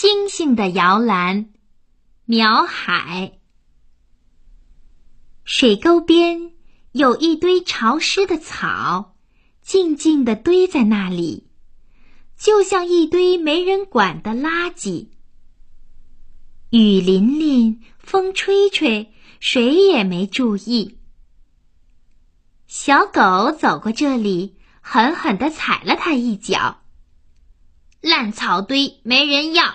星星的摇篮，苗海。水沟边有一堆潮湿的草，静静地堆在那里，就像一堆没人管的垃圾。雨淋淋，风吹吹，谁也没注意。小狗走过这里，狠狠地踩了它一脚。烂草堆没人要。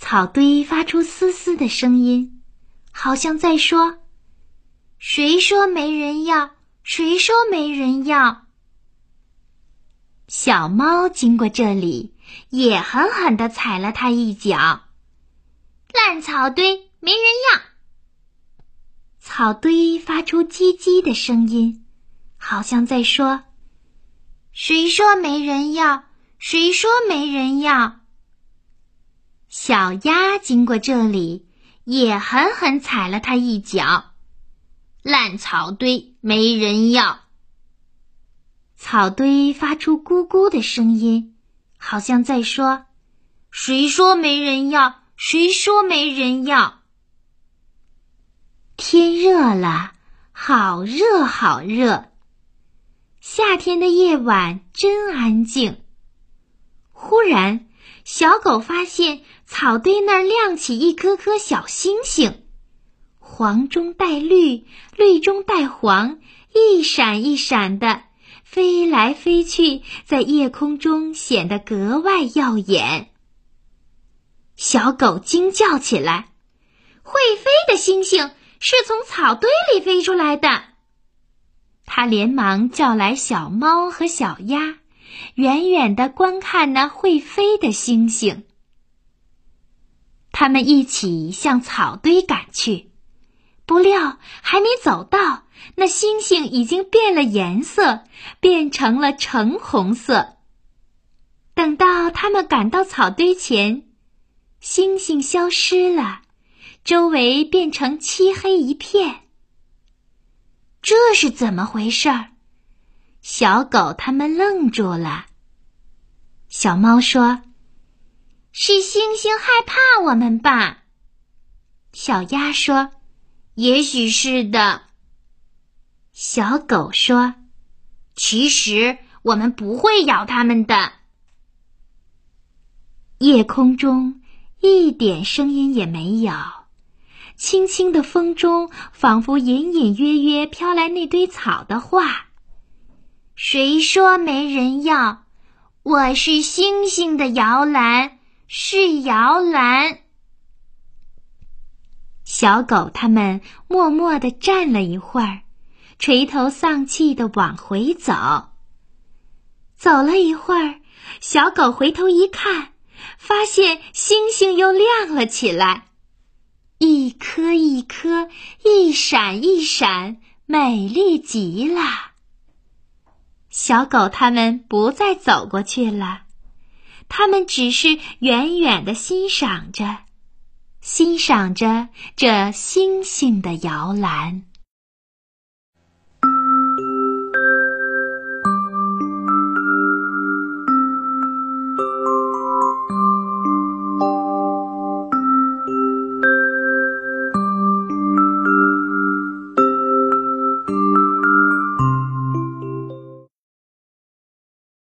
草堆发出嘶嘶的声音，好像在说：“谁说没人要？谁说没人要？”小猫经过这里，也狠狠地踩了它一脚。烂草堆没人要。草堆发出叽叽的声音，好像在说：“谁说没人要？”谁说没人要？小鸭经过这里，也狠狠踩了它一脚。烂草堆没人要。草堆发出咕咕的声音，好像在说：“谁说没人要？谁说没人要？”天热了，好热好热。夏天的夜晚真安静。忽然，小狗发现草堆那儿亮起一颗颗小星星，黄中带绿，绿中带黄，一闪一闪的，飞来飞去，在夜空中显得格外耀眼。小狗惊叫起来：“会飞的星星是从草堆里飞出来的！”它连忙叫来小猫和小鸭。远远的观看那会飞的星星，他们一起向草堆赶去。不料还没走到，那星星已经变了颜色，变成了橙红色。等到他们赶到草堆前，星星消失了，周围变成漆黑一片。这是怎么回事儿？小狗他们愣住了。小猫说：“是星星害怕我们吧？”小鸭说：“也许是的。”小狗说：“其实我们不会咬它们的。”夜空中一点声音也没有，轻轻的风中仿佛隐隐约约飘来那堆草的话。谁说没人要？我是星星的摇篮，是摇篮。小狗他们默默地站了一会儿，垂头丧气地往回走。走了一会儿，小狗回头一看，发现星星又亮了起来，一颗一颗，一闪一闪，美丽极了。小狗他们不再走过去了，他们只是远远的欣赏着，欣赏着这星星的摇篮。